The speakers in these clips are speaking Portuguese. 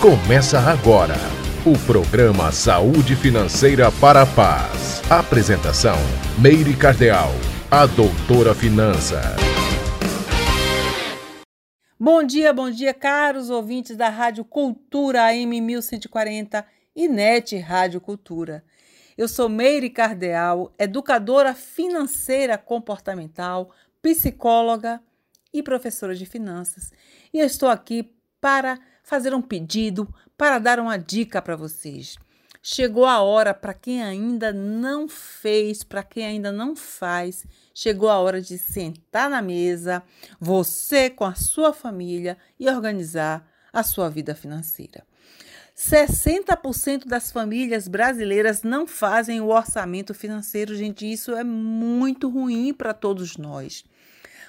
Começa agora o programa Saúde Financeira para a Paz. Apresentação: Meire Cardeal, a doutora Finança. Bom dia, bom dia, caros ouvintes da Rádio Cultura AM 1140 e NET Rádio Cultura. Eu sou Meire Cardeal, educadora financeira comportamental, psicóloga e professora de finanças. E estou aqui para fazer um pedido, para dar uma dica para vocês. Chegou a hora para quem ainda não fez, para quem ainda não faz, chegou a hora de sentar na mesa, você com a sua família e organizar a sua vida financeira. 60% das famílias brasileiras não fazem o orçamento financeiro, gente. Isso é muito ruim para todos nós.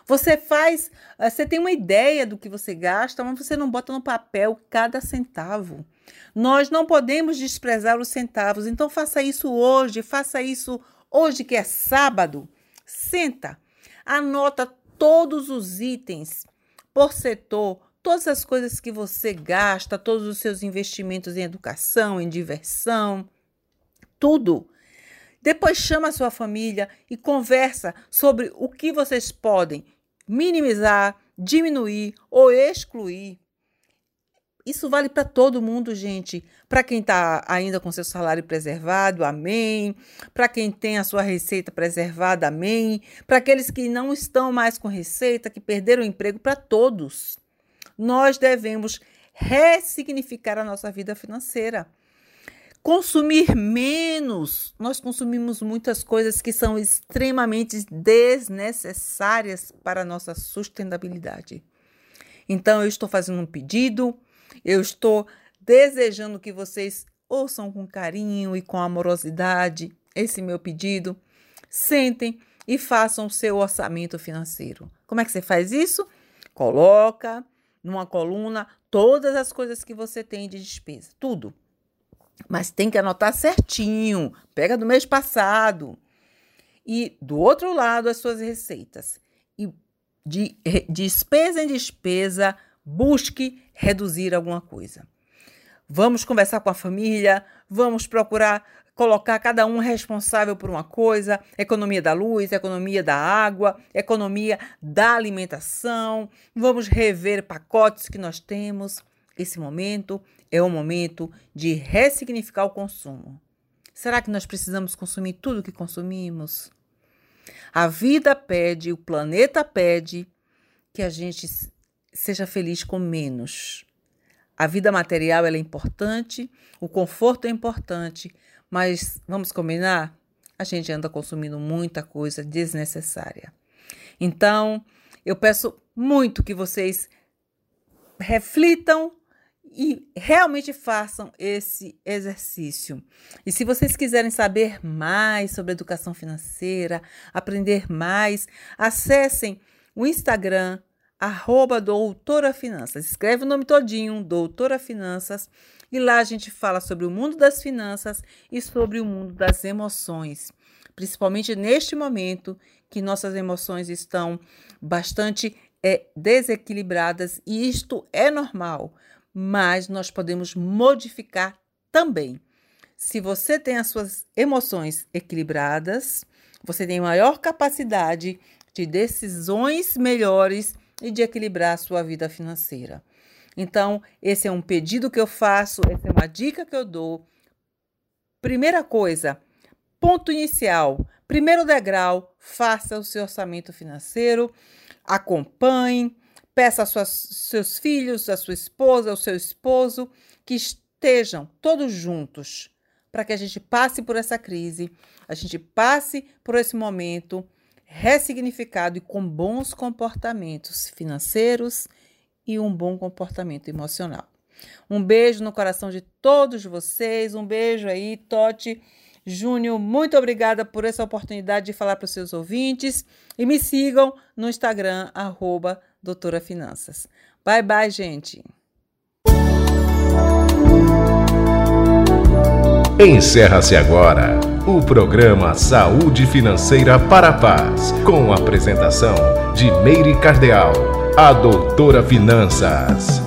Você faz, eh, você tem uma ideia do que você gasta, mas você não bota no papel cada centavo. Nós não podemos desprezar os centavos, então faça isso hoje, faça isso hoje que é sábado. Senta, anota todos os itens por setor, todas as coisas que você gasta, todos os seus investimentos em educação, em diversão, tudo. Depois chama a sua família e conversa sobre o que vocês podem minimizar, diminuir ou excluir. Isso vale para todo mundo, gente. Para quem está ainda com seu salário preservado, amém. Para quem tem a sua receita preservada, amém. Para aqueles que não estão mais com receita, que perderam o emprego, para todos. Nós devemos ressignificar a nossa vida financeira consumir menos. Nós consumimos muitas coisas que são extremamente desnecessárias para a nossa sustentabilidade. Então, eu estou fazendo um pedido, eu estou desejando que vocês ouçam com carinho e com amorosidade esse meu pedido. Sentem e façam o seu orçamento financeiro. Como é que você faz isso? Coloca numa coluna todas as coisas que você tem de despesa, tudo mas tem que anotar certinho. Pega do mês passado. E do outro lado, as suas receitas. E de despesa em despesa, busque reduzir alguma coisa. Vamos conversar com a família, vamos procurar colocar cada um responsável por uma coisa, economia da luz, economia da água, economia da alimentação. Vamos rever pacotes que nós temos. Esse momento é o momento de ressignificar o consumo. Será que nós precisamos consumir tudo que consumimos? A vida pede, o planeta pede que a gente seja feliz com menos. A vida material é importante, o conforto é importante, mas vamos combinar? A gente anda consumindo muita coisa desnecessária. Então, eu peço muito que vocês reflitam e realmente façam esse exercício. E se vocês quiserem saber mais sobre educação financeira, aprender mais, acessem o Instagram arroba doutora finanças. Escreve o nome todinho, doutora finanças, e lá a gente fala sobre o mundo das finanças e sobre o mundo das emoções, principalmente neste momento que nossas emoções estão bastante é, desequilibradas e isto é normal mas nós podemos modificar também. Se você tem as suas emoções equilibradas, você tem maior capacidade de decisões melhores e de equilibrar a sua vida financeira. Então, esse é um pedido que eu faço, essa é uma dica que eu dou. Primeira coisa, ponto inicial, primeiro degrau, faça o seu orçamento financeiro, acompanhe, Peça aos seus filhos, a sua esposa, ao seu esposo, que estejam todos juntos para que a gente passe por essa crise, a gente passe por esse momento ressignificado e com bons comportamentos financeiros e um bom comportamento emocional. Um beijo no coração de todos vocês, um beijo aí, Tote. Júnior, muito obrigada por essa oportunidade de falar para os seus ouvintes e me sigam no Instagram, arroba doutora Finanças. Bye, bye, gente. Encerra-se agora o programa Saúde Financeira para a Paz, com a apresentação de Meire Cardeal, a doutora Finanças.